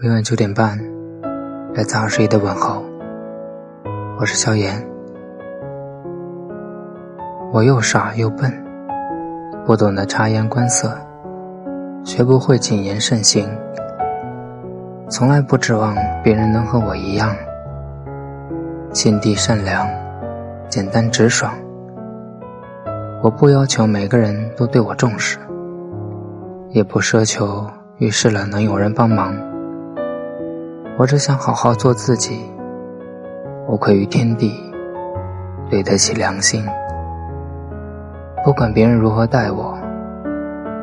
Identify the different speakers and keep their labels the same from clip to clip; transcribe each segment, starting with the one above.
Speaker 1: 每晚九点半，来自二十一的问候。我是萧炎。我又傻又笨，不懂得察言观色，学不会谨言慎行，从来不指望别人能和我一样，心地善良，简单直爽。我不要求每个人都对我重视，也不奢求遇事了能有人帮忙。我只想好好做自己，无愧于天地，对得起良心。不管别人如何待我，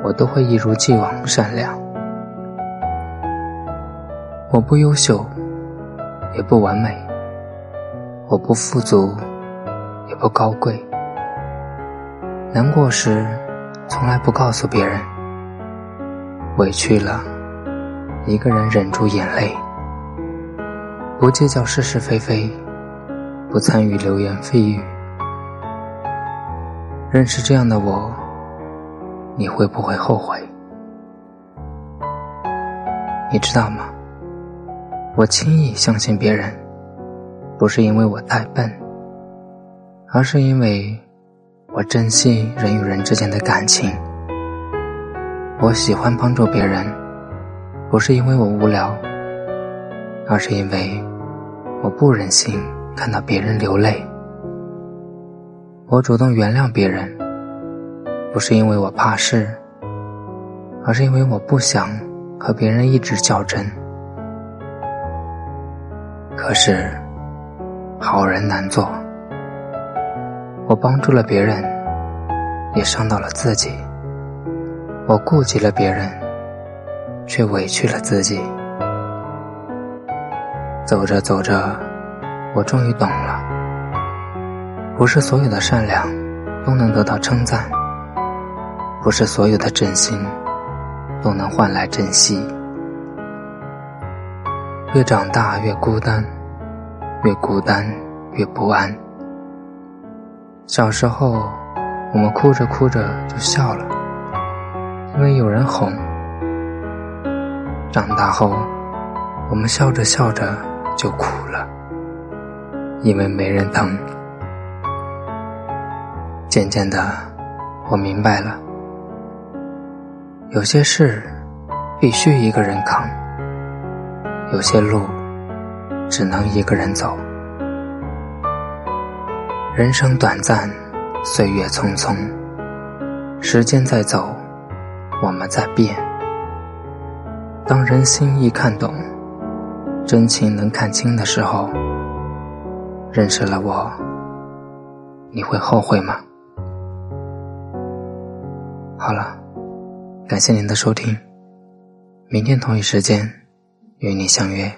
Speaker 1: 我都会一如既往善良。我不优秀，也不完美；我不富足，也不高贵。难过时，从来不告诉别人；委屈了，一个人忍住眼泪。不计较是是非非，不参与流言蜚语。认识这样的我，你会不会后悔？你知道吗？我轻易相信别人，不是因为我太笨，而是因为我珍惜人与人之间的感情。我喜欢帮助别人，不是因为我无聊。而是因为我不忍心看到别人流泪，我主动原谅别人，不是因为我怕事，而是因为我不想和别人一直较真。可是好人难做，我帮助了别人，也伤到了自己；我顾及了别人，却委屈了自己。走着走着，我终于懂了，不是所有的善良都能得到称赞，不是所有的真心都能换来珍惜。越长大越孤单，越孤单越不安。小时候，我们哭着哭着就笑了，因为有人哄；长大后，我们笑着笑着。就苦了，因为没人疼。渐渐的，我明白了，有些事必须一个人扛，有些路只能一个人走。人生短暂，岁月匆匆，时间在走，我们在变。当人心一看懂。真情能看清的时候，认识了我，你会后悔吗？好了，感谢您的收听，明天同一时间与你相约。